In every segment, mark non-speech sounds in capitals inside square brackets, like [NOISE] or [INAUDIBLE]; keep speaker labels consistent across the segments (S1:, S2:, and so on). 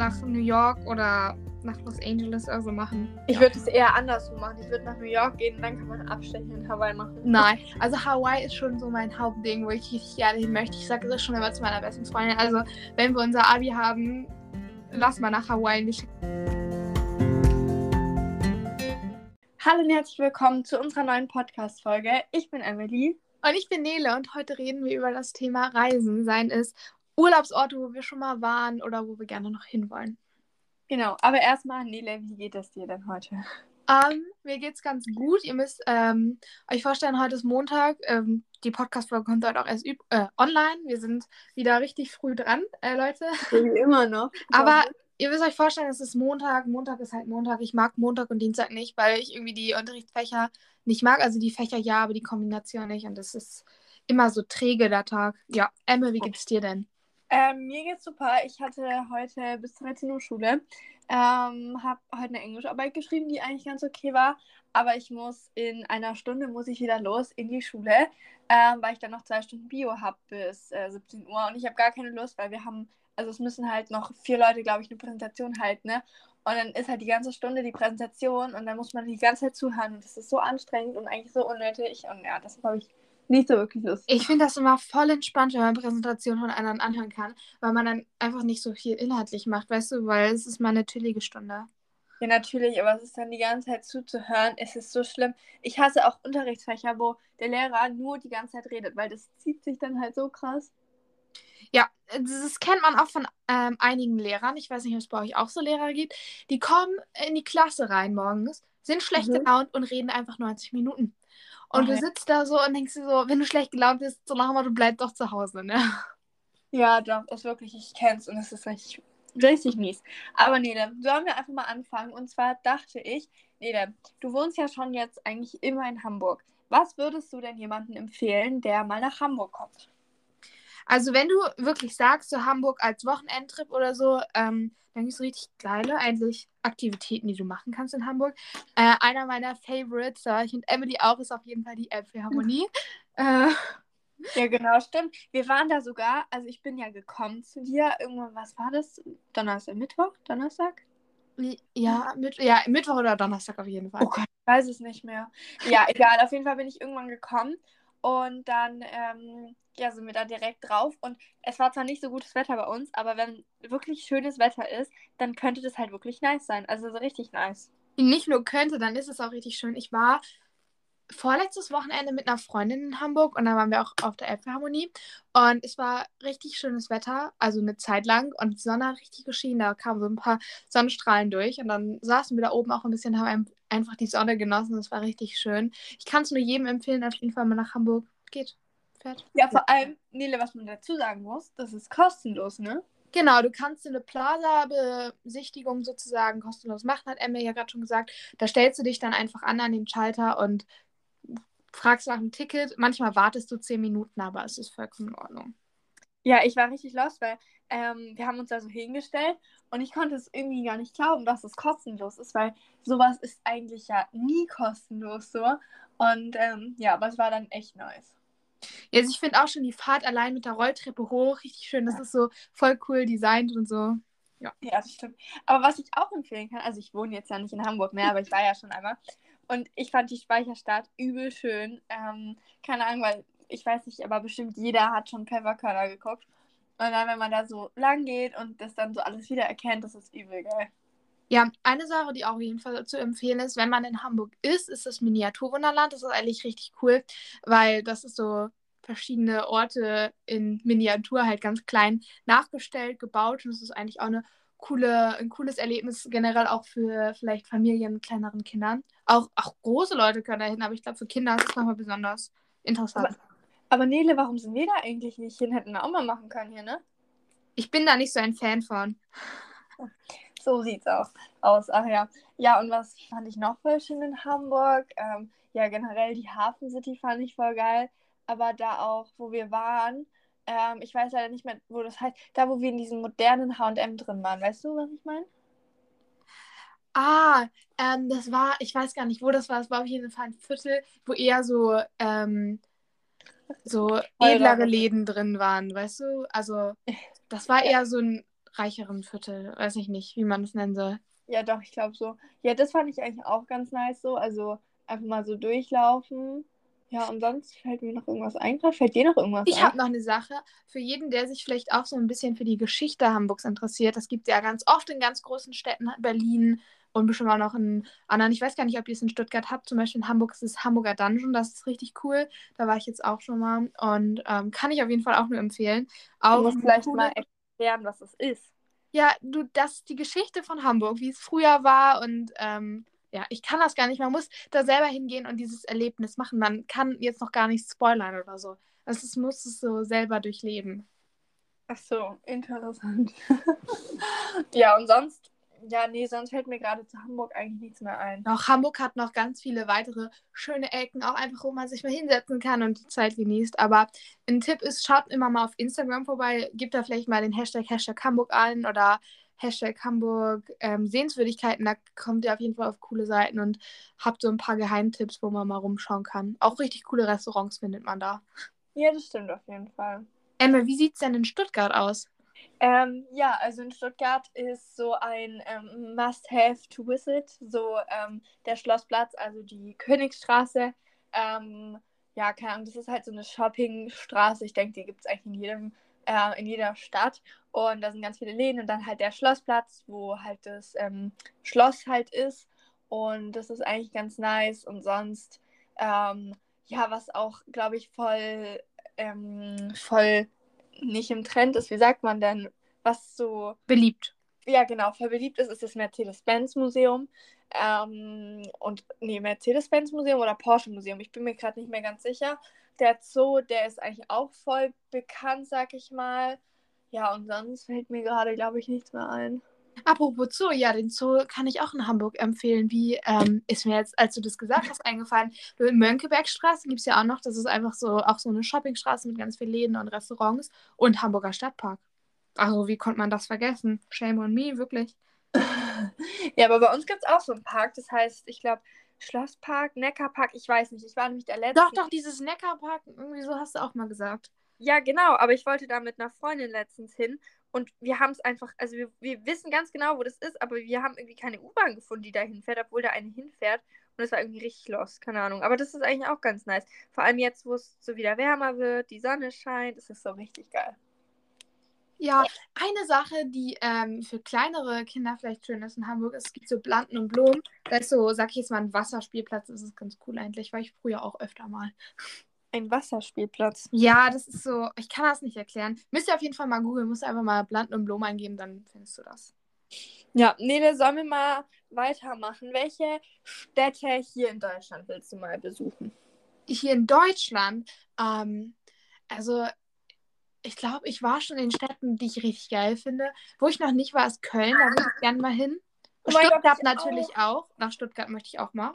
S1: nach New York oder nach Los Angeles oder so machen.
S2: Ich würde es eher andersrum machen. Ich würde nach New York gehen und dann kann man Abstechen in Hawaii machen.
S1: Nein, [LAUGHS] also Hawaii ist schon so mein Hauptding, wo ich richtig gerne hin möchte. Ich sage das schon immer zu meiner besten Freundin. Also, wenn wir unser Abi haben, lass mal nach Hawaii. Wir
S2: Hallo und herzlich willkommen zu unserer neuen Podcast-Folge. Ich bin Emily.
S1: Und ich bin Nele und heute reden wir über das Thema Reisen, seien es Urlaubsorte, wo wir schon mal waren oder wo wir gerne noch hinwollen.
S2: Genau, aber erstmal, Nele, wie geht es dir denn heute?
S1: Ähm, mir geht's ganz gut. Ihr müsst ähm, euch vorstellen, heute ist Montag. Ähm, die Podcast-Folge kommt heute auch erst äh, online. Wir sind wieder richtig früh dran, äh, Leute. [LAUGHS]
S2: Wie immer noch.
S1: Aber ihr müsst euch vorstellen, es ist Montag. Montag ist halt Montag. Ich mag Montag und Dienstag nicht, weil ich irgendwie die Unterrichtsfächer nicht mag. Also die Fächer ja, aber die Kombination nicht. Und das ist immer so träge, der Tag. Ja, Emme, wie geht's dir denn?
S2: Ähm, mir geht's super. Ich hatte heute bis 13 Uhr Schule. Ähm, habe heute eine Englischarbeit geschrieben, die eigentlich ganz okay war. Aber ich muss in einer Stunde muss ich wieder los in die Schule, ähm, weil ich dann noch zwei Stunden Bio habe bis äh, 17 Uhr. Und ich habe gar keine Lust, weil wir haben, also es müssen halt noch vier Leute, glaube ich, eine Präsentation halten, ne? Und dann ist halt die ganze Stunde die Präsentation und dann muss man die ganze Zeit zuhören. Und das ist so anstrengend und eigentlich so unnötig. Und ja, das habe ich nicht so wirklich lustig.
S1: Ich finde das immer voll entspannt, wenn man Präsentationen von anderen anhören kann, weil man dann einfach nicht so viel inhaltlich macht, weißt du, weil es ist mal eine chillige Stunde.
S2: Ja, natürlich, aber es ist dann die ganze Zeit zuzuhören, es ist so schlimm. Ich hasse auch Unterrichtsfächer, wo der Lehrer nur die ganze Zeit redet, weil das zieht sich dann halt so krass.
S1: Ja, das kennt man auch von ähm, einigen Lehrern. Ich weiß nicht, ob es bei euch auch so Lehrer gibt. Die kommen in die Klasse rein morgens, sind schlecht mhm. gelaunt und reden einfach 90 Minuten. Und okay. du sitzt da so und denkst dir so, wenn du schlecht gelaunt bist, so nach du bleibst doch zu Hause, ne?
S2: Ja, doch, das ist wirklich, ich kenn's und es ist richtig, richtig mies. Aber Nele, sollen wir einfach mal anfangen? Und zwar dachte ich, Nele, du wohnst ja schon jetzt eigentlich immer in Hamburg. Was würdest du denn jemandem empfehlen, der mal nach Hamburg kommt?
S1: Also wenn du wirklich sagst, so Hamburg als Wochenendtrip oder so, ähm, dann gibt es richtig geile eigentlich Aktivitäten, die du machen kannst in Hamburg. Äh, einer meiner Favorites, da war ich mit Emily auch, ist auf jeden Fall die Elbphilharmonie. [LAUGHS]
S2: äh, ja, genau, stimmt. Wir waren da sogar, also ich bin ja gekommen zu dir, irgendwann, was war das? Donnerstag, Mittwoch? Donnerstag?
S1: Ja, mit, ja, Mittwoch oder Donnerstag auf jeden Fall.
S2: Oh Gott, ich weiß es nicht mehr. Ja, egal, auf jeden Fall bin ich irgendwann gekommen und dann ähm, ja, sind wir da direkt drauf. Und es war zwar nicht so gutes Wetter bei uns, aber wenn wirklich schönes Wetter ist, dann könnte das halt wirklich nice sein. Also so richtig nice.
S1: Nicht nur könnte, dann ist es auch richtig schön. Ich war vorletztes Wochenende mit einer Freundin in Hamburg und da waren wir auch auf der Elbphilharmonie und es war richtig schönes Wetter, also eine Zeit lang und die Sonne hat richtig geschienen, da kamen so ein paar Sonnenstrahlen durch und dann saßen wir da oben auch ein bisschen, haben einfach die Sonne genossen, das war richtig schön. Ich kann es nur jedem empfehlen, auf jeden Fall mal nach Hamburg geht.
S2: Fährt. Ja, vor allem, Nele, was man dazu sagen muss, das ist kostenlos, ne?
S1: Genau, du kannst eine Plaza-Besichtigung sozusagen kostenlos machen, hat Emma ja gerade schon gesagt. Da stellst du dich dann einfach an an den Schalter und fragst nach dem Ticket. Manchmal wartest du zehn Minuten, aber es ist vollkommen in Ordnung.
S2: Ja, ich war richtig lost, weil ähm, wir haben uns da so hingestellt und ich konnte es irgendwie gar nicht glauben, dass es kostenlos ist, weil sowas ist eigentlich ja nie kostenlos so. Und ähm, ja, aber es war dann echt nice.
S1: Ja, also ich finde auch schon die Fahrt allein mit der Rolltreppe hoch richtig schön. Das ist so voll cool designt und so.
S2: Ja. ja, das stimmt. Aber was ich auch empfehlen kann, also ich wohne jetzt ja nicht in Hamburg mehr, aber ich war ja schon einmal. Und ich fand die Speicherstadt übel schön. Ähm, keine Ahnung, weil ich weiß nicht, aber bestimmt jeder hat schon Pfefferkörner geguckt. Und dann, wenn man da so lang geht und das dann so alles wieder erkennt, das ist übel geil.
S1: Ja, eine Sache, die auch auf jeden Fall zu empfehlen ist, wenn man in Hamburg ist, ist das Miniaturwunderland. Das ist eigentlich richtig cool, weil das ist so verschiedene Orte in Miniatur halt ganz klein nachgestellt, gebaut und es ist eigentlich auch eine coole, ein cooles Erlebnis generell auch für vielleicht Familien mit kleineren Kindern. Auch, auch große Leute können da hin, aber ich glaube für Kinder ist es nochmal besonders interessant.
S2: Aber, aber Nele, warum sind wir da eigentlich nicht hin? Hätten wir auch mal machen können hier, ne?
S1: Ich bin da nicht so ein Fan von. [LAUGHS]
S2: So sieht's auch aus. Ach ja. Ja, und was fand ich noch voll schön in Hamburg? Ähm, ja, generell die Hafen City fand ich voll geil. Aber da auch, wo wir waren, ähm, ich weiß leider nicht mehr, wo das heißt, da, wo wir in diesem modernen HM drin waren. Weißt du, was ich meine?
S1: Ah, ähm, das war, ich weiß gar nicht, wo das war. Das war auf jeden Fall ein Viertel, wo eher so, ähm, so edlere Läden drin waren, weißt du? Also, das war [LAUGHS] eher so ein reicheren Viertel. Weiß ich nicht, wie man es nennen soll.
S2: Ja, doch, ich glaube so. Ja, das fand ich eigentlich auch ganz nice so. Also einfach mal so durchlaufen. Ja, und sonst fällt mir noch irgendwas ein. Fällt dir noch irgendwas
S1: Ich
S2: ein?
S1: habe noch eine Sache für jeden, der sich vielleicht auch so ein bisschen für die Geschichte Hamburgs interessiert. Das gibt es ja ganz oft in ganz großen Städten, Berlin und bestimmt auch noch in anderen. Ich weiß gar nicht, ob ihr es in Stuttgart habt. Zum Beispiel in Hamburg ist es Hamburger Dungeon. Das ist richtig cool. Da war ich jetzt auch schon mal und ähm, kann ich auf jeden Fall auch nur empfehlen. Auch
S2: Du musst vielleicht
S1: coole-
S2: mal erklären, was das ist.
S1: Ja, du, das ist die Geschichte von Hamburg, wie es früher war und ähm, ja, ich kann das gar nicht. Man muss da selber hingehen und dieses Erlebnis machen. Man kann jetzt noch gar nicht spoilern oder so. Also es muss es so selber durchleben.
S2: Ach so, interessant. [LAUGHS] ja, und sonst, ja, nee, sonst fällt mir gerade zu Hamburg eigentlich nichts mehr ein.
S1: Auch Hamburg hat noch ganz viele weitere schöne Ecken, auch einfach, wo man sich mal hinsetzen kann und die Zeit genießt. Aber ein Tipp ist, schaut immer mal auf Instagram vorbei, gebt da vielleicht mal den Hashtag Hashtag Hamburg ein oder Hashtag Hamburg ähm, Sehenswürdigkeiten. Da kommt ihr auf jeden Fall auf coole Seiten und habt so ein paar Geheimtipps, wo man mal rumschauen kann. Auch richtig coole Restaurants findet man da.
S2: Ja, das stimmt auf jeden Fall.
S1: Emma, wie sieht es denn in Stuttgart aus?
S2: Ähm, ja, also in Stuttgart ist so ein ähm, Must-Have to visit, so ähm, der Schlossplatz, also die Königsstraße. Ähm, ja, keine Ahnung, das ist halt so eine Shoppingstraße. Ich denke, die gibt es eigentlich in jedem, äh, in jeder Stadt. Und da sind ganz viele Läden und dann halt der Schlossplatz, wo halt das ähm, Schloss halt ist. Und das ist eigentlich ganz nice. Und sonst, ähm, ja, was auch, glaube ich, voll, ähm, voll nicht im Trend ist, wie sagt man denn, was so,
S1: Beliebt.
S2: ja genau, voll beliebt ist, ist das Mercedes-Benz-Museum. Ähm, und, nee, Mercedes-Benz-Museum oder Porsche-Museum, ich bin mir gerade nicht mehr ganz sicher. Der Zoo, der ist eigentlich auch voll bekannt, sag ich mal. Ja, und sonst fällt mir gerade, glaube ich, nichts mehr ein.
S1: Apropos Zoo, ja, den Zoo kann ich auch in Hamburg empfehlen. Wie ähm, ist mir jetzt, als du das gesagt hast, eingefallen? In Mönckebergstraße gibt es ja auch noch, das ist einfach so auch so eine Shoppingstraße mit ganz vielen Läden und Restaurants und Hamburger Stadtpark. Also, wie konnte man das vergessen? Shame on me, wirklich. [LAUGHS]
S2: Ja, aber bei uns gibt es auch so einen Park, das heißt, ich glaube, Schlosspark, Neckarpark, ich weiß nicht, ich war nämlich der Letzte.
S1: Doch, doch, dieses Neckarpark, irgendwie so hast du auch mal gesagt.
S2: Ja, genau, aber ich wollte da mit einer Freundin letztens hin und wir haben es einfach, also wir, wir wissen ganz genau, wo das ist, aber wir haben irgendwie keine U-Bahn gefunden, die da hinfährt, obwohl da eine hinfährt und es war irgendwie richtig los, keine Ahnung. Aber das ist eigentlich auch ganz nice. Vor allem jetzt, wo es so wieder wärmer wird, die Sonne scheint, das ist so richtig geil.
S1: Ja, eine Sache, die ähm, für kleinere Kinder vielleicht schön ist in Hamburg, ist, es gibt so Blanden und Blumen. Da ist so, sag ich jetzt mal, ein Wasserspielplatz. Das ist ganz cool eigentlich, war ich früher auch öfter mal.
S2: Ein Wasserspielplatz.
S1: Ja, das ist so, ich kann das nicht erklären. Müsst ihr auf jeden Fall mal googeln, musst einfach mal Blanden und Blumen eingeben, dann findest du das.
S2: Ja, Nele, sollen wir mal weitermachen? Welche Städte hier in Deutschland willst du mal besuchen?
S1: Hier in Deutschland, ähm, also ich glaube, ich war schon in Städten, die ich richtig geil finde. Wo ich noch nicht war, ist Köln, da würde ich gerne mal hin.
S2: Oh Gott,
S1: Stuttgart
S2: ich
S1: natürlich auch. Nach Stuttgart möchte ich auch mal.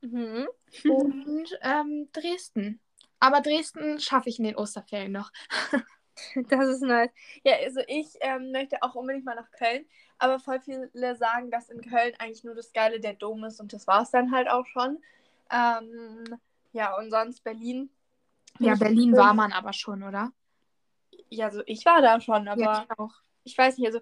S2: Mhm.
S1: Und ähm, Dresden. Aber Dresden schaffe ich in den Osterferien noch. [LAUGHS]
S2: Das ist nice. Ja, also ich ähm, möchte auch unbedingt mal nach Köln, aber voll viele sagen, dass in Köln eigentlich nur das Geile der Dom ist und das war es dann halt auch schon. Ähm, ja, und sonst Berlin.
S1: Ja, Berlin war man aber schon, oder?
S2: Ja, also ich war da schon, aber
S1: ja, ich auch.
S2: ich weiß nicht, also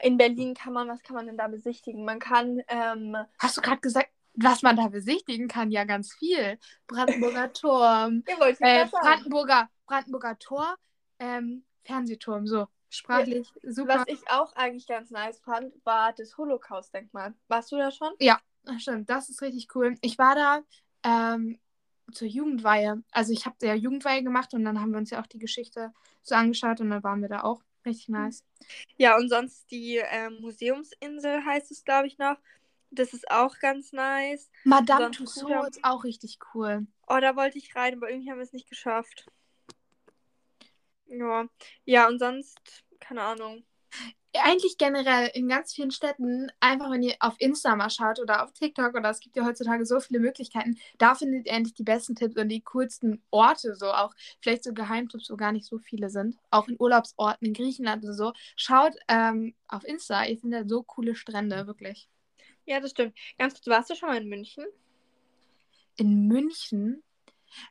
S2: in Berlin kann man, was kann man denn da besichtigen? Man kann, ähm,
S1: Hast du gerade gesagt, was man da besichtigen kann? Ja, ganz viel. Brandenburger [LAUGHS] Turm,
S2: ja,
S1: äh. Brandenburger, Brandenburger Tor, ähm, Fernsehturm, so. Sprachlich super.
S2: Was ich auch eigentlich ganz nice fand, war das Holocaust-Denkmal. Warst du da schon?
S1: Ach, Stimmt, das ist richtig cool. Ich war da ähm, zur Jugendweihe. Also ich habe ja Jugendweihe gemacht und dann haben wir uns ja auch die Geschichte so angeschaut und dann waren wir da auch. Richtig nice.
S2: Ja, und sonst die ähm, Museumsinsel heißt es, glaube ich, noch. Das ist auch ganz nice.
S1: Madame Tussauds ist auch richtig cool.
S2: Oh, da wollte ich rein, aber irgendwie haben wir es nicht geschafft. Ja. Ja, und sonst, keine Ahnung.
S1: Eigentlich generell in ganz vielen Städten, einfach wenn ihr auf Insta mal schaut oder auf TikTok oder es gibt ja heutzutage so viele Möglichkeiten, da findet ihr endlich die besten Tipps und die coolsten Orte, so auch vielleicht so Geheimtipps, wo gar nicht so viele sind. Auch in Urlaubsorten in Griechenland oder so. Schaut ähm, auf Insta, ihr findet so coole Strände, wirklich.
S2: Ja, das stimmt. Ganz kurz, warst du schon mal in München?
S1: In München,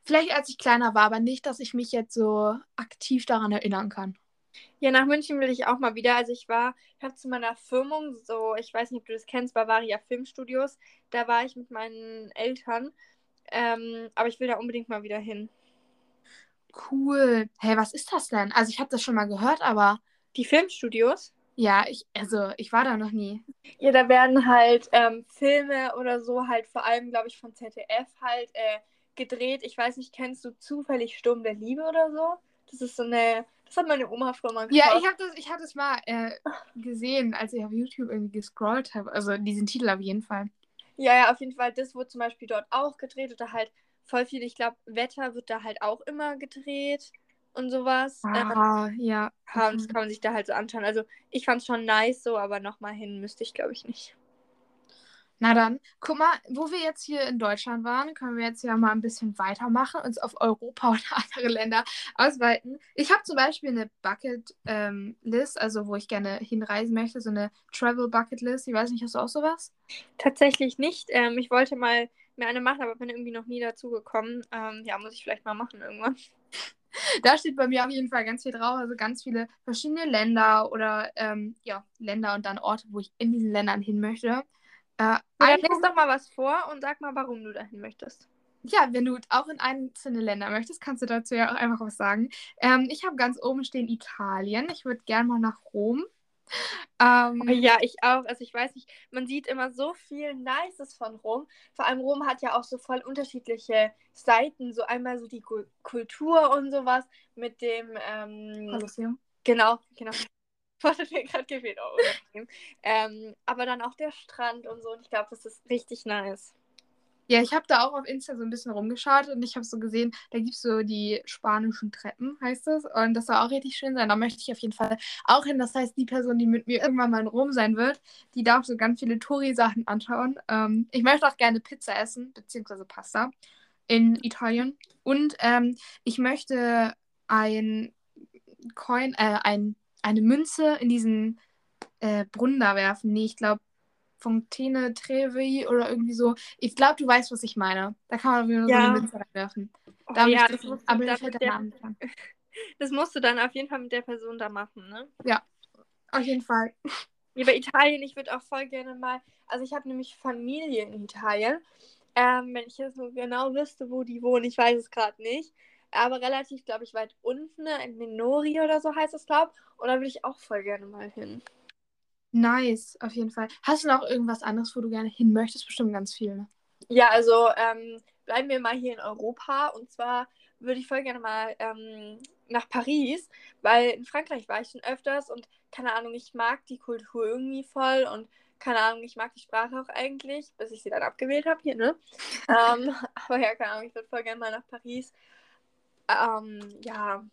S1: vielleicht als ich kleiner war, aber nicht, dass ich mich jetzt so aktiv daran erinnern kann.
S2: Ja, nach München will ich auch mal wieder. Also ich war, ich habe zu meiner Firmung so, ich weiß nicht, ob du das kennst, Bavaria Filmstudios. Da war ich mit meinen Eltern. Ähm, aber ich will da unbedingt mal wieder hin.
S1: Cool. Hey, was ist das denn? Also ich habe das schon mal gehört, aber
S2: Die Filmstudios?
S1: ja, ich, also ich war da noch nie.
S2: Ja, da werden halt ähm, Filme oder so halt vor allem, glaube ich, von ZDF halt äh, gedreht. Ich weiß nicht, kennst du zufällig Sturm der Liebe oder so? Das ist so eine, das hat meine Oma früher mal
S1: Ja,
S2: geschaut.
S1: ich habe das, ich hab das mal äh, gesehen, als ich auf YouTube irgendwie gescrollt habe. Also diesen Titel auf jeden Fall.
S2: Ja, ja, auf jeden Fall. Das wurde zum Beispiel dort auch gedreht oder halt voll viel. Ich glaube, Wetter wird da halt auch immer gedreht und sowas. Ähm,
S1: Ah, ja.
S2: ja, und das kann man sich da halt so anschauen. Also ich fand es schon nice so, aber nochmal hin müsste ich, glaube ich, nicht.
S1: Na dann, guck mal, wo wir jetzt hier in Deutschland waren, können wir jetzt ja mal ein bisschen weitermachen, uns auf Europa [LAUGHS] und andere Länder ausweiten. Ich habe zum Beispiel eine Bucket ähm, List, also wo ich gerne hinreisen möchte, so eine Travel Bucket List. Ich weiß nicht, hast du auch sowas?
S2: Tatsächlich nicht. Ähm, ich wollte mal mir eine machen, aber bin irgendwie noch nie dazu gekommen. Ähm, ja, muss ich vielleicht mal machen irgendwann. [LAUGHS]
S1: Da steht bei mir auf jeden Fall ganz viel drauf, also ganz viele verschiedene Länder oder ähm, ja, Länder und dann Orte, wo ich in diesen Ländern hin möchte. Äh,
S2: Ja, lies doch mal was vor und sag mal, warum du dahin möchtest.
S1: Ja, wenn du auch in einzelne Länder möchtest, kannst du dazu ja auch einfach was sagen. Ähm, ich habe ganz oben stehen Italien. Ich würde gerne mal nach Rom. Ähm,
S2: Ja, ich auch. Also ich weiß nicht, man sieht immer so viel Nices von Rom. Vor allem Rom hat ja auch so voll unterschiedliche Seiten. So einmal so die Kul- Kultur und sowas mit dem, ähm,
S1: Kolosseum.
S2: genau, genau. Das hat mir gerade gefehlt. Oh, ähm, aber dann auch der Strand und so. Und ich glaube, das ist richtig nice.
S1: Ja, ich habe da auch auf Insta so ein bisschen rumgeschaut und ich habe so gesehen, da gibt es so die spanischen Treppen, heißt es. Und das soll auch richtig schön sein. Da möchte ich auf jeden Fall auch hin. Das heißt, die Person, die mit mir irgendwann mal in Rom sein wird, die darf so ganz viele Touri-Sachen anschauen. Ähm, ich möchte auch gerne Pizza essen, beziehungsweise Pasta in Italien. Und ähm, ich möchte ein Coin, äh, ein, eine Münze in diesen äh, Brunnen da werfen. Nee, ich glaube Fontaine Trevi oder irgendwie so. Ich glaube, du weißt, was ich meine. Da kann man wieder so
S2: Ja.
S1: eine Münze reinwerfen.
S2: Oh,
S1: Da
S2: ja, das
S1: ich,
S2: musst, du
S1: aber
S2: dann
S1: mir fällt der
S2: der,
S1: Name nicht an. [LAUGHS]
S2: das musst du dann auf jeden Fall mit der Person da machen, ne?
S1: Auf jeden Fall. [LAUGHS]
S2: Ja, bei Italien, ich würde auch voll gerne mal. Also, ich habe nämlich Familie in Italien. Ähm, wenn ich jetzt nur genau wüsste, wo die wohnen, ich weiß es gerade nicht. Aber relativ, glaube ich, weit unten, ne, in Minori oder so heißt es, glaube Und da würde ich auch voll gerne mal hin.
S1: Nice, auf jeden Fall. Hast du noch irgendwas anderes, wo du gerne hin möchtest? Bestimmt ganz viel. Ne?
S2: Ja, also ähm, bleiben wir mal hier in Europa. Und zwar würde ich voll gerne mal ähm, nach Paris, weil in Frankreich war ich schon öfters und keine Ahnung, ich mag die Kultur irgendwie voll und keine Ahnung, ich mag die Sprache auch eigentlich, bis ich sie dann abgewählt habe hier, ne? [LAUGHS] ähm, aber ja, keine Ahnung, ich würde voll gerne mal nach Paris. Ähm, ja.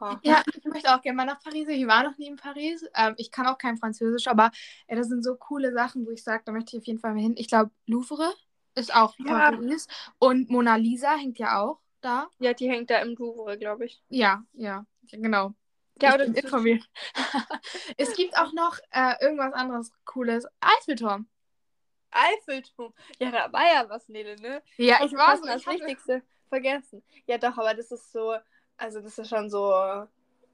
S2: ja.
S1: Ja, ich möchte auch gerne mal nach Paris. Ich war noch nie in Paris. Ähm, ich kann auch kein Französisch, aber äh, das sind so coole Sachen, wo ich sage, da möchte ich auf jeden Fall mal hin. Ich glaube, Louvre ist auch
S2: Ja.
S1: Paris. Und Mona Lisa hängt ja auch da.
S2: Ja, die hängt da im Louvre, glaube ich.
S1: Ja, ja, genau.
S2: Ja, oder
S1: informiert. [LAUGHS] es gibt auch noch äh, irgendwas anderes Cooles. Eiffelturm.
S2: Eiffelturm. Ja, da war ja was, Nele, ne?
S1: Ja,
S2: Ich
S1: war so.
S2: das Wichtigste vergessen. Ja, doch, aber das ist so, also das ist schon so,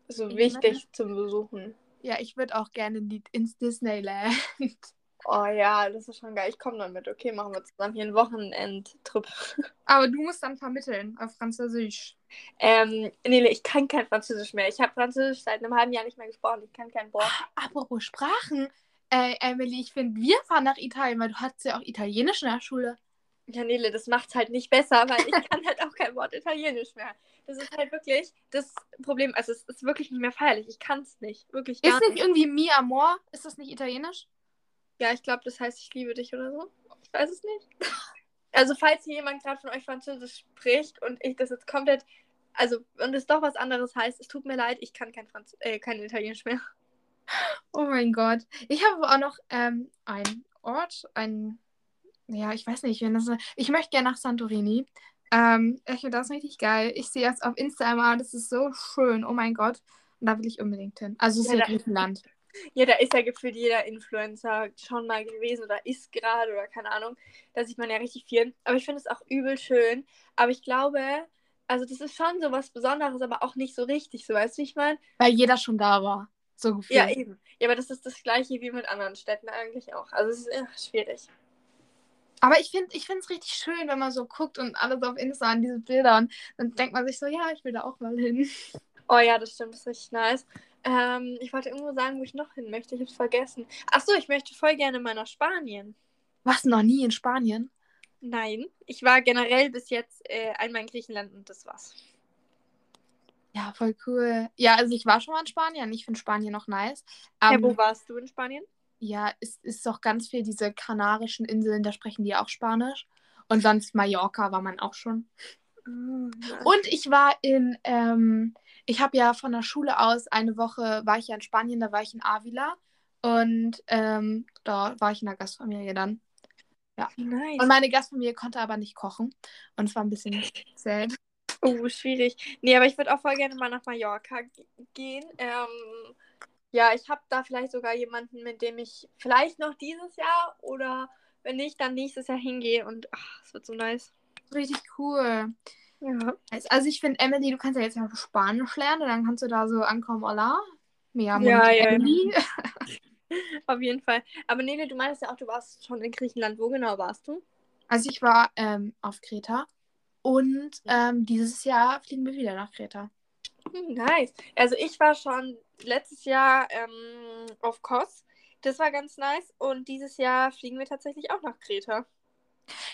S2: so
S1: Ich
S2: wichtig zum Besuchen.
S1: ja, ich würde auch gerne ins Disneyland. [LAUGHS]
S2: Oh ja, das ist schon geil. Ich komme dann mit. Okay, machen wir zusammen hier einen Wochenendtrip. [LAUGHS]
S1: Aber du musst dann vermitteln auf Französisch.
S2: Ähm, Nele, ich kann kein Französisch mehr. Ich habe Französisch seit einem halben Jahr nicht mehr gesprochen. Ich kann kein Wort.
S1: Apropos Sprachen. Äh, Emily, ich finde, wir fahren nach Italien, weil du hattest ja auch Italienisch in der Schule.
S2: Ja, Nele, das macht's halt nicht besser, weil ich kann halt auch kein Wort Italienisch mehr. Das ist halt wirklich das Problem. Also es ist wirklich nicht mehr feierlich. Ich kann es nicht. Wirklich gar
S1: Ist nicht irgendwie Mi Amor? Ist das nicht Italienisch?
S2: Ja, ich glaube, das heißt, ich liebe dich oder so. Ich weiß es nicht. Also, falls hier jemand gerade von euch Französisch spricht und ich das jetzt komplett, also, und es doch was anderes heißt, es tut mir leid, ich kann kein, Franz äh, kein Italienisch mehr.
S1: Oh mein Gott. Ich habe aber auch noch ähm, einen Ort, ein, ja, ich weiß nicht, wenn das, ich möchte gerne nach Santorini. Ähm, ich finde das richtig geil. Ich sehe das auf Insta immer, das ist so schön. Oh mein Gott. Und da will ich unbedingt hin. Also es ist
S2: Ja,
S1: ja
S2: da-
S1: Griechenland.
S2: Ja, da ist ja gefühlt jeder Influencer schon mal gewesen oder ist gerade oder keine Ahnung. Da sieht man ja richtig viel. Aber ich finde es auch übel schön. Aber ich glaube, also das ist schon so was Besonderes, aber auch nicht so richtig, so weißt du, wie ich meine?
S1: Weil jeder schon da war. So gefühlt.
S2: Ja, eben. Ja, aber das ist das gleiche wie mit anderen Städten eigentlich auch. Also es ist ja, schwierig.
S1: Aber ich finde ich es richtig schön, wenn man so guckt und alles auf Insta an diese Bilder und dann denkt man sich so, ja, ich will da auch mal hin. [LAUGHS]
S2: Oh ja, das stimmt, das ist richtig nice. Ähm, ich wollte irgendwo sagen, wo ich noch hin möchte. Ich habe es vergessen. Achso, ich möchte voll gerne mal nach Spanien.
S1: Was, noch nie in Spanien?
S2: Nein, ich war generell bis jetzt äh, einmal in Griechenland und das war's.
S1: Ja, voll cool. Ja, also ich war schon mal in Spanien. Ich finde Spanien noch nice.
S2: Ja, wo warst du in Spanien?
S1: Ja, es ist doch ganz viel diese Kanarischen Inseln, da sprechen die auch Spanisch. Und sonst Mallorca war man auch schon.
S2: Mm,
S1: Und ich war in, ähm, ich habe ja von der Schule aus eine Woche, war ich ja in Spanien, da war ich in Avila. Und ähm, da war ich in der Gastfamilie dann.
S2: nice.
S1: Und meine Gastfamilie konnte aber nicht kochen. Und es war ein bisschen sad.
S2: Oh, schwierig. Nee, aber ich würde auch voll gerne mal nach Mallorca gehen. Ähm, ja, ich habe da vielleicht sogar jemanden, mit dem ich vielleicht noch dieses Jahr oder wenn nicht, dann nächstes Jahr hingehe und ach, es wird so nice.
S1: Richtig cool.
S2: Ja.
S1: Also ich finde, Emily, du kannst ja jetzt ja auch Spanisch lernen und dann kannst du da so ankommen, hola.
S2: Ja, ja, ja.
S1: Emily. [LAUGHS]
S2: Auf jeden Fall. Aber Nele, du meinst ja auch, du warst schon in Griechenland. Wo genau warst du?
S1: Also ich war ähm, auf Kreta und ähm, dieses Jahr fliegen wir wieder nach Kreta.
S2: Nice. Also ich war schon letztes Jahr ähm, auf Kos. Das war ganz nice. Und dieses Jahr fliegen wir tatsächlich auch nach Kreta.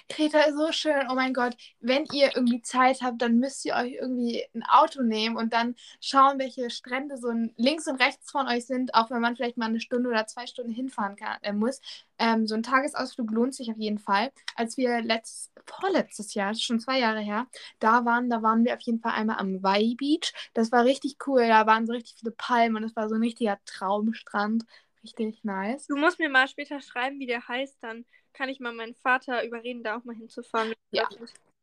S1: Kreta ist so schön, oh mein Gott. Wenn ihr irgendwie Zeit habt, dann müsst ihr euch irgendwie ein Auto nehmen und dann schauen, welche Strände so links und rechts von euch sind, auch wenn man vielleicht mal eine Stunde oder zwei Stunden hinfahren kann, äh, muss. Ähm, so ein Tagesausflug lohnt sich auf jeden Fall. Als wir letzt, vorletztes Jahr, schon zwei Jahre her, da waren, da waren wir auf jeden Fall einmal am Vai Beach. Das war richtig cool. Da waren so richtig viele Palmen und es war so ein richtiger Traumstrand. Richtig nice.
S2: Du musst mir mal später schreiben, wie der heißt. Dann kann ich mal meinen Vater überreden, da auch mal hinzufahren.
S1: Ja.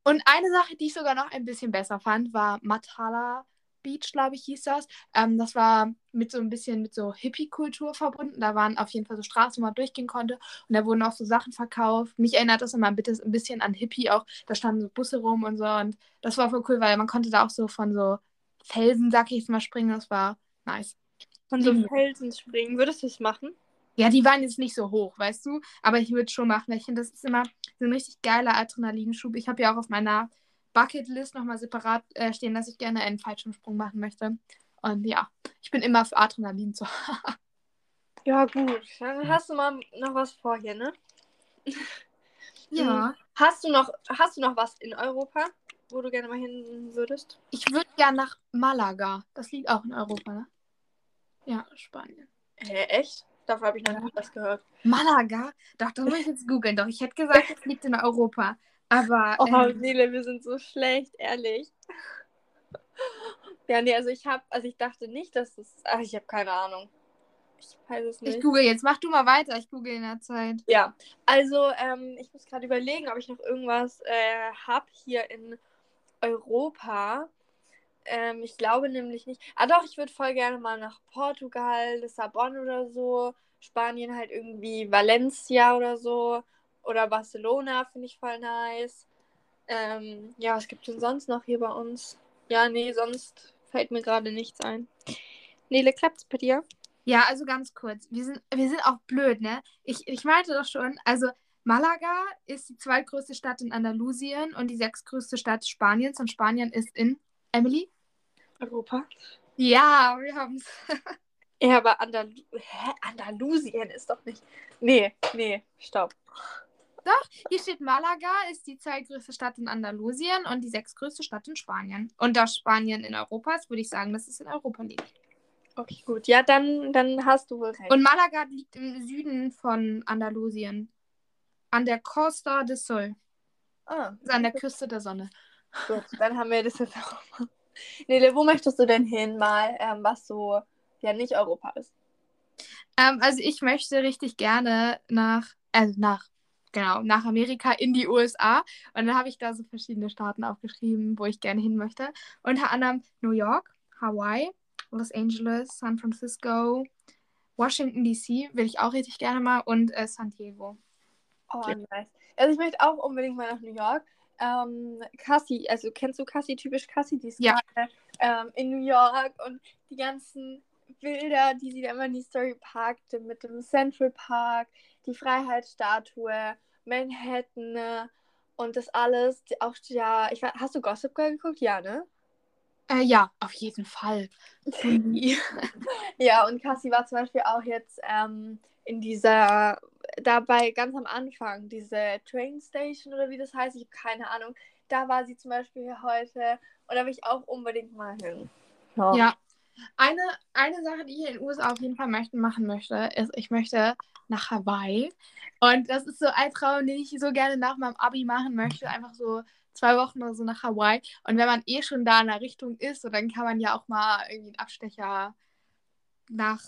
S1: Und eine Sache, die ich sogar noch ein bisschen besser fand, war Matala Beach, glaube ich, hieß das. Ähm, das war mit so ein bisschen mit so Hippie-Kultur verbunden. Da waren auf jeden Fall so Straßen, wo man durchgehen konnte. Und da wurden auch so Sachen verkauft. Mich erinnert das immer ein bisschen an Hippie auch. Da standen so Busse rum und so. Und das war voll cool, weil man konnte da auch so von so Felsen, sag ich jetzt mal, springen. Das war nice.
S2: Von so
S1: Mhm.
S2: Felsen springen. Würdest du es machen?
S1: Ja, die waren jetzt nicht so hoch, weißt du? Aber ich würde es schon machen. weil Ich finde, das ist immer so ein richtig geiler Adrenalinschub. Ich habe ja auch auf meiner Bucketlist nochmal separat äh, stehen, dass ich gerne einen Fallschirmsprung machen möchte. Und ja, ich bin immer für Adrenalin zu. [LAUGHS]
S2: Ja, gut. Dann hast du mal noch was vor hier, ne? [LAUGHS]
S1: ja.
S2: Hast du noch, hast du noch was in Europa, wo du gerne mal hin würdest?
S1: Ich würde gerne nach Malaga. Das liegt auch in Europa, ne? Ja, Spanien.
S2: Hä, echt? Dafür habe ich noch nie was gehört.
S1: Malaga? Doch, das muss ich jetzt googeln. Doch, ich hätte gesagt, es liegt in Europa. Aber. [LAUGHS]
S2: Oh,
S1: ähm,
S2: Nele, wir sind so schlecht, ehrlich. Ja, nee, also ich habe, also ich dachte nicht, dass es, ach, ich habe keine Ahnung. Ich weiß es nicht.
S1: ich google jetzt. Mach du mal weiter. Ich google in der Zeit.
S2: Ja, also ähm, ich muss gerade überlegen, ob ich noch irgendwas äh, habe hier in Europa. Ähm, ich glaube nämlich nicht. Ah doch, ich würde voll gerne mal nach Portugal, Lissabon oder so. Spanien halt irgendwie Valencia oder so. Oder Barcelona finde ich voll nice. Ähm, ja, was gibt es denn sonst noch hier bei uns? Ja, nee, sonst fällt mir gerade nichts ein. Nele, klappt's bei dir?
S1: Ja, also ganz kurz. Wir sind, wir sind auch blöd, ne? Ich, ich meinte doch schon, also Malaga ist die zweitgrößte Stadt in Andalusien und die sechstgrößte Stadt Spaniens und Spanien ist in Emily?
S2: Europa?
S1: Ja, wir haben es. [LAUGHS]
S2: Ja, aber Andal Hä? Andalusien ist doch nicht. Nee, nee, stopp.
S1: Hier steht Malaga ist die zweitgrößte Stadt in Andalusien und die sechstgrößte Stadt in Spanien. Und da Spanien in Europa ist, würde ich sagen, dass es in Europa liegt.
S2: Okay, gut. Ja, dann, dann hast du wohl recht.
S1: Und Malaga liegt im Süden von Andalusien. An der Costa del Sol.
S2: ah,
S1: Also an der Küste der Sonne.
S2: gut, dann haben wir das jetzt auch mal. [LAUGHS] Nele, wo möchtest du denn hin mal, ähm, was so ja nicht Europa ist?
S1: Ähm, also ich möchte richtig gerne nach, also nach, genau, nach Amerika in die USA. Und dann habe ich da so verschiedene Staaten aufgeschrieben, wo ich gerne hin möchte. Unter anderem New York, Hawaii, Los Angeles, San Francisco, Washington DC will ich auch richtig gerne mal und äh, San Diego.
S2: Oh, nice. Also ich möchte auch unbedingt mal nach New York. Ähm, Cassie, also kennst du Cassie, typisch Cassie, die ist
S1: Ja.
S2: gerade ähm, in New York und die ganzen Bilder, die sie da immer in die Story packte, mit dem Central Park, die Freiheitsstatue, Manhattan äh, und das alles, auch ja, ich weiß, hast du Gossip Girl geguckt? Ja, ne?
S1: Äh, ja, auf jeden Fall. [LAUGHS]
S2: Ja, und Cassie war zum Beispiel auch jetzt ähm, in dieser, dabei ganz am Anfang, diese Train Station oder wie das heißt, ich habe keine Ahnung. Da war sie zum Beispiel heute und da will ich auch unbedingt mal hin.
S1: Ja. Eine, eine Sache, die ich in den USA auf jeden Fall möchten, machen möchte, ist, ich möchte nach Hawaii. Und das ist so ein Traum, den ich so gerne nach meinem Abi machen möchte. Einfach so zwei Wochen oder so nach Hawaii. Und wenn man eh schon da in der Richtung ist, so, dann kann man ja auch mal irgendwie einen Abstecher nach,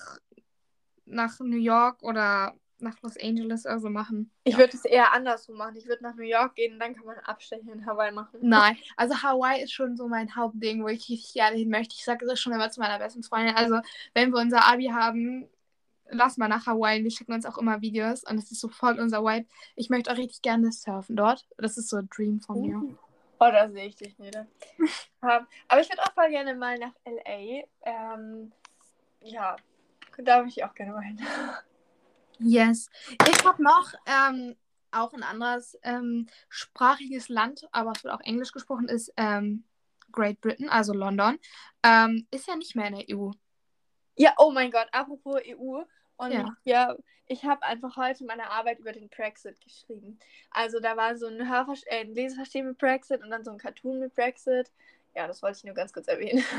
S1: nach New York oder nach Los Angeles oder so machen.
S2: Ich würde es eher andersrum machen. Ich würde nach New York gehen dann kann man Abstecher in Hawaii machen.
S1: Nein, [LAUGHS] also Hawaii ist schon so mein Hauptding, wo ich richtig gerne hin möchte. Ich sage das schon immer zu meiner besten Freundin. Also, wenn wir unser Abi haben, lass mal nach Hawaii. Wir schicken uns auch immer Videos und es ist so voll unser Vibe. Ich möchte auch richtig gerne surfen dort. Das ist so ein Dream von mir.
S2: Oh, da sehe ich dich nicht. [LAUGHS] ähm, aber ich würde auch voll gerne mal nach L.A. Ähm, ja, da würde ich auch gerne mal hin. [LAUGHS]
S1: Yes. Ich habe noch ähm, auch ein anderes ähm, sprachiges Land, aber es wird auch Englisch gesprochen, ist ähm, Great Britain, also London. Ähm, ist ja nicht mehr in der EU.
S2: Ja, oh mein Gott, apropos EU. Und
S1: Ja.
S2: ja, ich habe einfach heute meine Arbeit über den Brexit geschrieben. Also da war so ein, Hörver äh, ein Leseverstehen mit Brexit und dann so ein Cartoon mit Brexit. Ja, das wollte ich nur ganz kurz erwähnen. [LAUGHS]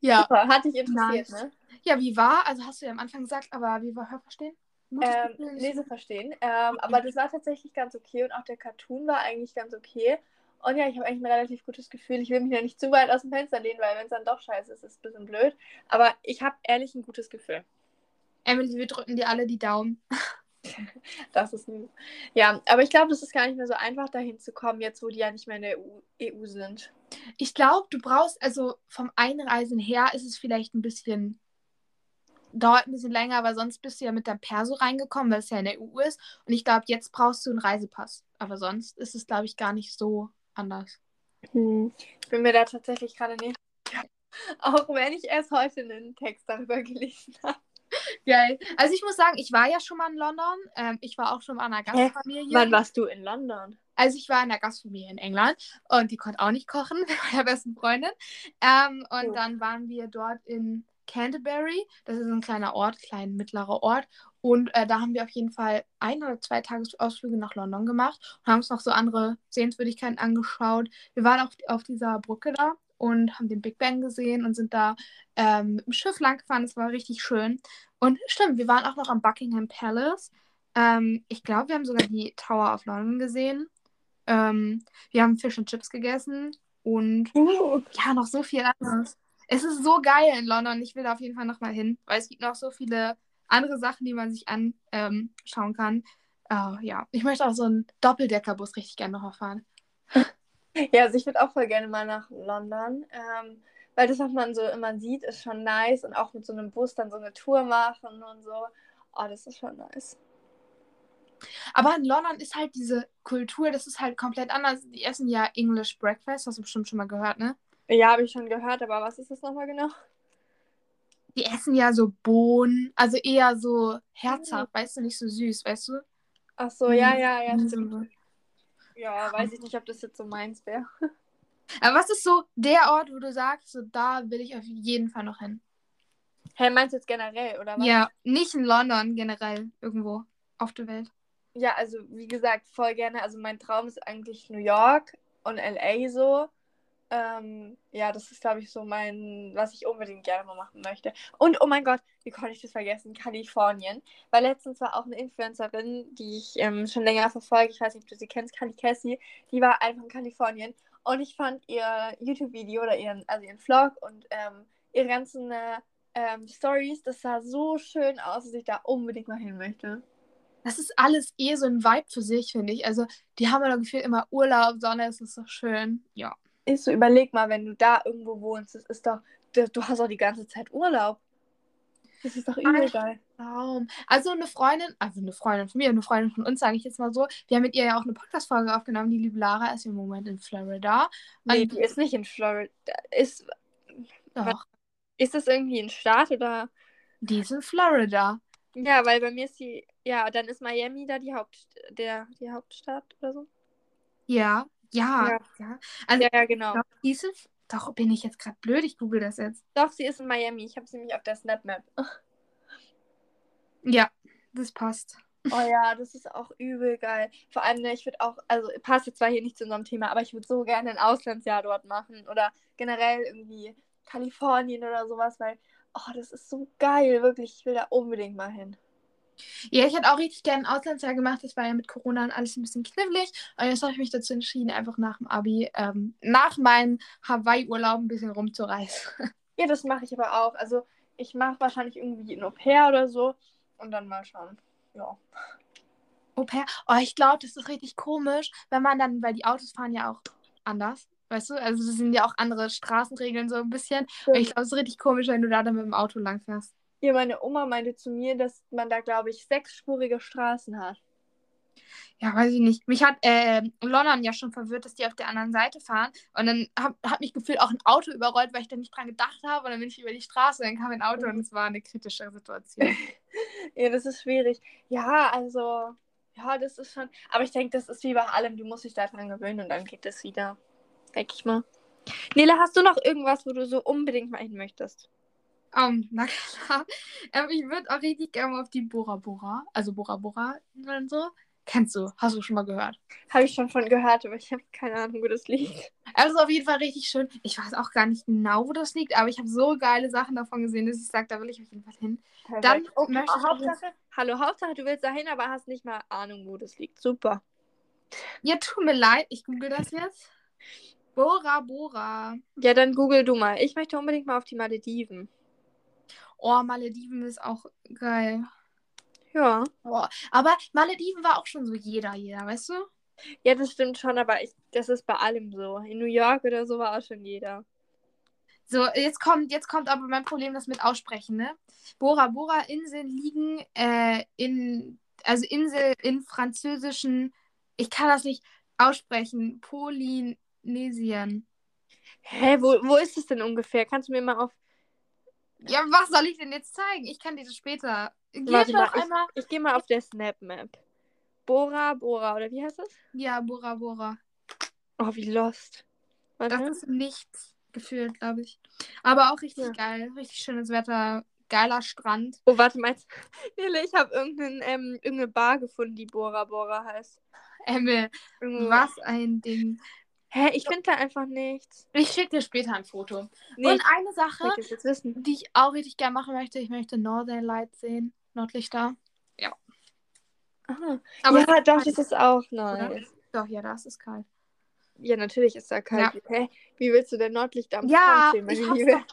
S1: Ja.
S2: Super, hat dich interessiert,
S1: Nice.
S2: ne?
S1: Ja, wie war? Also hast du ja am Anfang gesagt, aber wie war Hörverstehen?
S2: Ähm,
S1: du das?
S2: Leseverstehen. Ähm, aber das war tatsächlich ganz okay und auch der Cartoon war eigentlich ganz okay. Und ja, ich habe eigentlich ein relativ gutes Gefühl. Ich will mich ja nicht zu weit aus dem Fenster lehnen, weil wenn es dann doch scheiße ist, ist es ein bisschen blöd. Aber ich habe ehrlich ein gutes Gefühl.
S1: Emily, wir drücken dir alle die Daumen. [LAUGHS]
S2: Das ist ein... Ja, aber ich glaube, das ist gar nicht mehr so einfach, dahin zu kommen, jetzt wo die ja nicht mehr in der EU, EU sind.
S1: Ich glaube, du brauchst, also vom Einreisen her ist es vielleicht ein bisschen, dauert ein bisschen länger, aber sonst bist du ja mit der Perso reingekommen, weil es ja in der EU ist. Und ich glaube, jetzt brauchst du einen Reisepass. Aber sonst ist es, glaube ich, gar nicht so anders.
S2: Hm. Ich bin mir da tatsächlich gerade nicht. [LAUGHS] Auch wenn ich erst heute einen Text darüber gelesen habe.
S1: Geil. Also ich muss sagen, ich war ja schon mal in London. Ähm, ich war auch schon mal in einer
S2: Hä?
S1: Gastfamilie.
S2: Wann warst du in London?
S1: Also ich war in einer Gastfamilie in England und die konnte auch nicht kochen [LAUGHS] mit meiner besten Freundin. Ähm, und
S2: Oh.
S1: dann waren wir dort in Canterbury. Das ist ein kleiner Ort, klein mittlerer Ort. Und äh, da haben wir auf jeden Fall ein oder zwei Tagesausflüge nach London gemacht und haben uns noch so andere Sehenswürdigkeiten angeschaut. Wir waren auf, auf dieser Brücke da und haben den Big Ben gesehen und sind da ähm, mit dem Schiff lang gefahren. Das war richtig schön. Und stimmt, wir waren auch noch am Buckingham Palace. Ähm, ich glaube, wir haben sogar die Tower of London gesehen. Ähm, wir haben Fish and Chips gegessen und
S2: Uh,
S1: ja, noch so viel anderes. Es ist so geil in London. Ich will da auf jeden Fall nochmal hin, weil es gibt noch so viele andere Sachen, die man sich anschauen ähm, kann. Äh, ja, ich möchte auch so einen Doppeldeckerbus richtig gerne nochmal fahren. [LAUGHS]
S2: Ja, also ich würde auch voll gerne mal nach London. Ähm, weil das, was man so immer sieht, ist schon nice. Und auch mit so einem Bus dann so eine Tour machen und so. Oh, das ist schon nice.
S1: Aber in London ist halt diese Kultur, das ist halt komplett anders. Die essen ja English Breakfast, hast du bestimmt schon mal gehört, ne?
S2: Ja, habe ich schon gehört, aber was ist das nochmal genau?
S1: Die essen ja so Bohnen, also eher so herzhaft, weißt du, nicht so süß, weißt du?
S2: Ach so, ja, ja, ja,
S1: Mhm.
S2: stimmt. Ja, weiß ich nicht, ob das jetzt so meins wäre. [LAUGHS]
S1: Aber was ist so der Ort, wo du sagst, so da will ich auf jeden Fall noch hin?
S2: Hä, meinst du jetzt generell, oder was?
S1: Ja, nicht in London, generell irgendwo auf der Welt.
S2: Ja, also wie gesagt, voll gerne. Also mein Traum ist eigentlich New York und LA so. Ähm, ja, das ist, glaube ich, so mein, was ich unbedingt gerne mal machen möchte. Und oh mein Gott, wie konnte ich das vergessen? Kalifornien. Weil letztens war auch eine Influencerin, die ich ähm, schon länger verfolge, ich weiß nicht, ob du sie kennst, Kali Cassie, die war einfach in Kalifornien. Und ich fand ihr YouTube-Video oder ihren, also ihren Vlog und ähm, ihre ganzen äh, ähm, Stories, das sah so schön aus, dass ich da unbedingt mal hin möchte.
S1: Das ist alles eh so ein Vibe für sich, finde ich. Also, die haben ja gefühlt immer Urlaub, Sonne, es ist doch schön. Ja.
S2: Ist so, überleg mal, wenn du da irgendwo wohnst, das ist doch, du, hast auch die ganze Zeit Urlaub. Das ist doch übel geil.
S1: Traum. Also eine Freundin, also eine Freundin von mir, eine Freundin von uns, sage ich jetzt mal so. Wir haben mit ihr ja auch eine Podcast-Folge aufgenommen. Die liebe Lara ist im Moment in Florida.
S2: Nee,
S1: Und-
S2: die ist nicht in Florida. Ist,
S1: Doch,
S2: ist das irgendwie ein Staat oder?
S1: die ist in Florida.
S2: Ja, weil bei mir ist die. Ja, dann ist Miami da die, Haupt, der, die Hauptstadt oder so.
S1: Ja, ja,
S2: Ja.
S1: ja. Also,
S2: Ja, ja, genau.
S1: doch, die ist in, doch, bin ich jetzt gerade blöd? Ich google das jetzt.
S2: Doch, sie ist in Miami. Ich habe sie nämlich auf der Snapmap.
S1: Ja, das passt.
S2: Oh ja, [LAUGHS] das ist auch übel geil. Vor allem, ne, ich würde auch, also passt jetzt zwar hier nicht zu unserem Thema, aber ich würde so gerne ein Auslandsjahr dort machen. Oder generell irgendwie Kalifornien oder sowas, weil, oh, das ist so geil, wirklich. Ich will da unbedingt mal hin.
S1: Ja, ich hätte auch richtig gerne ein Auslandsjahr gemacht. Das war ja mit Corona und alles ein bisschen knifflig. Und jetzt habe ich mich dazu entschieden, einfach nach dem Abi, ähm, nach meinem Hawaii-Urlaub ein bisschen rumzureisen. [LAUGHS]
S2: Ja, das mache ich aber auch. Also, ich mache wahrscheinlich irgendwie ein Au-pair oder so und dann mal schauen. Ja.
S1: Au pair. Oh, ich glaube, das ist richtig komisch, wenn man dann, weil die Autos fahren ja auch anders. Weißt du? Also, das sind ja auch andere Straßenregeln so ein bisschen. Und ich glaube, es ist richtig komisch, wenn du da dann mit dem Auto langfährst.
S2: Ja, meine Oma meinte zu mir, dass man da, glaube ich, sechsspurige Straßen hat.
S1: Ja, weiß ich nicht. Mich hat äh, London ja schon verwirrt, dass die auf der anderen Seite fahren. Und dann hat, hat mich gefühlt auch ein Auto überrollt, weil ich da nicht dran gedacht habe. Und dann bin ich über die Straße, dann kam ein Auto und es war eine kritische Situation. [LAUGHS]
S2: Ja, das ist schwierig. Ja, also, ja, das ist schon. Aber ich denke, das ist wie bei allem, du musst dich daran gewöhnen und dann geht es wieder. Denke ich mal. Nele, hast du noch irgendwas, wo du so unbedingt mal hin möchtest?
S1: Um, na klar. [LAUGHS] Ähm, ich würde auch richtig gerne mal auf die Bora Bora, also Bora Bora und so. Kennst du? Hast du schon mal gehört?
S2: Habe ich schon von gehört, aber ich habe keine Ahnung, wo das liegt. [LAUGHS]
S1: Also auf jeden Fall richtig schön. Ich weiß auch gar nicht genau, wo das liegt, aber ich habe so geile Sachen davon gesehen, dass ich sage, da will ich auf jeden Fall hin. Dann
S2: oh,
S1: möchte ich
S2: Hauptsache, hallo, Hauptsache, du willst dahin, aber hast nicht mal Ahnung, wo das liegt. Super.
S1: Ja, tut mir leid, ich google das jetzt. Bora Bora.
S2: Ja, dann google du mal. Ich möchte unbedingt mal auf die Malediven.
S1: Oh, Malediven ist auch geil.
S2: Ja.
S1: Oh, aber Malediven war auch schon so jeder, jeder, weißt du?
S2: Ja, das stimmt schon, aber ich, das ist bei allem so. In New York oder so war auch schon jeder.
S1: So, jetzt kommt, jetzt kommt aber mein Problem, das mit Aussprechen, ne? Bora Bora Inseln liegen äh, in, also Insel in französischen, ich kann das nicht aussprechen, Polynesien.
S2: Hä, wo, wo ist es denn ungefähr? Kannst du mir mal auf.
S1: Ja, was soll ich denn jetzt zeigen? Ich kann dir das später. Gib
S2: Warte mal,
S1: einmal.
S2: ich, ich gehe mal auf der Snap Map. Bora Bora, oder wie heißt das?
S1: Ja, Bora Bora.
S2: Oh, wie lost. Warte.
S1: Das ist nichts gefühlt, glaube ich. Aber auch richtig
S2: Ja.
S1: geil. Richtig schönes Wetter. Geiler Strand.
S2: Oh, warte mal. [LAUGHS] Nele, ich habe irgendein, ähm, irgendeine Bar gefunden, die Bora Bora heißt.
S1: Emmel, was ein Ding.
S2: Hä, ich finde da einfach nichts.
S1: Ich schicke dir später ein Foto.
S2: Nee,
S1: Und eine Sache, die ich auch richtig gerne machen möchte, ich möchte Northern Lights sehen. Nordlichter.
S2: Aha.
S1: Aber
S2: ja, doch, das ist auch
S1: oder?
S2: nice.
S1: Doch, ja, das ist kalt.
S2: Ja, natürlich ist da kalt. Hä? Wie willst du denn Nordlicht am
S1: Ja,
S2: sehen, meine
S1: ich
S2: Liebe?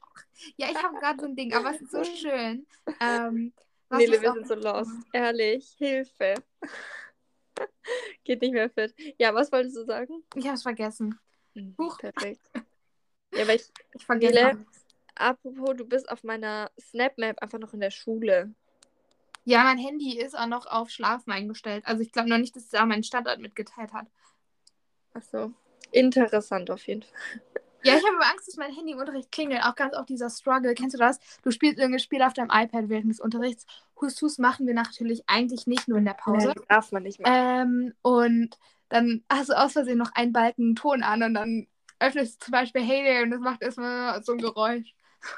S1: Ja, ich habe gerade so ein Ding, aber es ist so schön. Ähm,
S2: Nele, wir sind so lost. Ehrlich, Hilfe. [LAUGHS] Geht nicht mehr fit. Ja, was wolltest du sagen?
S1: Ich hab's vergessen. Huch.
S2: Perfekt. Ja, aber ich, [LAUGHS]
S1: Ich vergesse
S2: apropos, du bist auf meiner Snapmap einfach noch in der Schule.
S1: Ja, mein Handy ist auch noch auf Schlafen eingestellt. Also ich glaube noch nicht, dass es da meinen Standort mitgeteilt hat.
S2: Achso. Interessant auf jeden Fall.
S1: Ja, ich habe aber Angst, dass mein Handy im Unterricht klingelt. Auch ganz oft dieser Struggle. Kennst du das? Du spielst irgendein Spiel auf deinem iPad während des Unterrichts. Hus Hus machen wir natürlich eigentlich nicht nur in der Pause.
S2: Nee, darf man nicht mehr.
S1: Ähm, und dann hast du aus Versehen noch einen Balken Ton an und dann öffnest du zum Beispiel Hey There und das macht erstmal so ein Geräusch.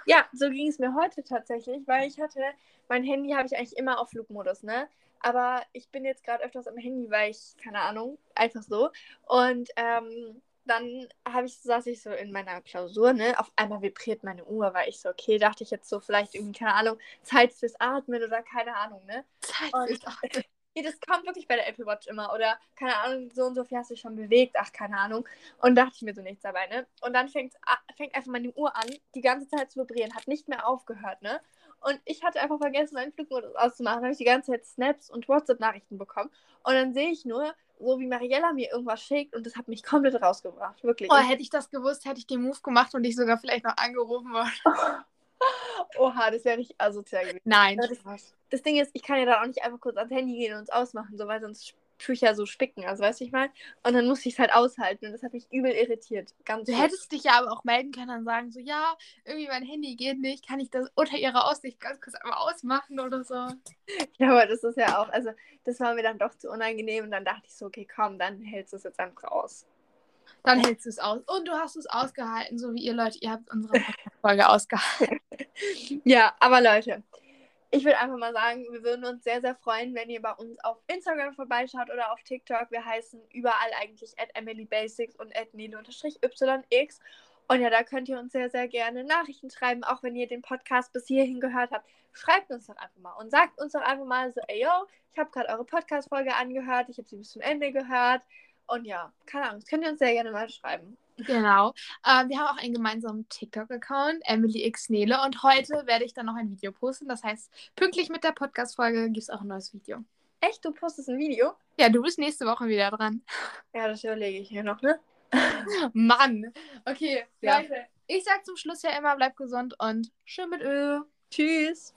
S2: Ja, so ging es mir heute tatsächlich, weil ich hatte, mein Handy habe ich eigentlich immer auf Flugmodus, ne? Aber ich bin jetzt gerade öfters am Handy, weil ich, keine Ahnung, einfach so. Und ähm, dann habe ich, saß ich so in meiner Klausur, ne? Auf einmal vibriert meine Uhr, weil ich so, okay, dachte ich jetzt so vielleicht irgendwie, keine Ahnung, Zeit fürs Atmen oder keine Ahnung, ne?
S1: Zeit fürs Atmen. [LAUGHS]
S2: Das kommt wirklich bei der Apple Watch immer. Oder, keine Ahnung, so und so viel hast du dich schon bewegt. Ach, keine Ahnung. Und dachte ich mir so nichts dabei, ne? Und dann fängt, fängt einfach meine Uhr an, die ganze Zeit zu vibrieren. Hat nicht mehr aufgehört, ne? Und ich hatte einfach vergessen, meinen Flugmodus auszumachen. habe ich die ganze Zeit Snaps und WhatsApp-Nachrichten bekommen. Und dann sehe ich nur, so wie Mariella mir irgendwas schickt. Und das hat mich komplett rausgebracht. Wirklich.
S1: Oh, hätte ich das gewusst, hätte ich den Move gemacht und dich sogar vielleicht noch angerufen. worden. [LAUGHS]
S2: Oha, das wäre richtig asozial gewesen.
S1: Nein,
S2: das-. Das Ding ist, ich kann ja dann auch nicht einfach kurz ans Handy gehen und es ausmachen, so, weil sonst ja so spicken, also weißt du, ich meine. Und dann muss ich es halt aushalten und das hat mich übel irritiert. Ganz
S1: Du
S2: schlimm.
S1: hättest dich ja aber auch melden können und sagen so, ja, irgendwie mein Handy geht nicht, kann ich das unter ihrer Aussicht ganz kurz einmal ausmachen oder so. [LAUGHS]
S2: Ja, aber das ist ja auch, also das war mir dann doch zu unangenehm und dann dachte ich so, okay, komm, dann hältst du es jetzt einfach aus.
S1: Dann hältst du es aus. Und du hast es ausgehalten, so wie ihr Leute, ihr habt unsere [LAUGHS] Folge ausgehalten.
S2: Ja, aber Leute, ich würde einfach mal sagen, wir würden uns sehr, sehr freuen, wenn ihr bei uns auf Instagram vorbeischaut oder auf TikTok. Wir heißen überall eigentlich at EmilyBasics und at Nele-YX. Und ja, da könnt ihr uns sehr, sehr gerne Nachrichten schreiben, auch wenn ihr den Podcast bis hierhin gehört habt. Schreibt uns doch einfach mal und sagt uns doch einfach mal so, ey yo, ich habe gerade eure Podcast-Folge angehört, ich habe sie bis zum Ende gehört. Und ja, keine Ahnung, das könnt ihr uns sehr gerne mal schreiben.
S1: Genau. Ähm, wir haben auch einen gemeinsamen TikTok-Account, Emily X Nele. Und heute werde ich dann noch ein Video posten. Das heißt, pünktlich mit der Podcast-Folge gibt es auch ein neues Video.
S2: Echt, du postest ein Video?
S1: Ja, du bist nächste Woche wieder dran.
S2: Ja, das überlege ich mir noch, ne? [LAUGHS]
S1: Mann. Okay,
S2: Ja.
S1: Leute. Ich sag zum Schluss ja immer, bleibt gesund und schön mit Öl.
S2: Tschüss.